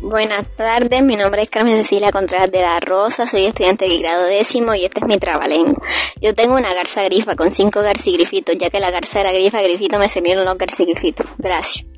Buenas tardes, mi nombre es Carmen Cecilia Contreras de la Rosa, soy estudiante de grado décimo y este es mi trabalén. Yo tengo una garza grifa con cinco garcigrifitos, ya que la garza era grifa, grifito me salieron los garcigrifitos. Gracias.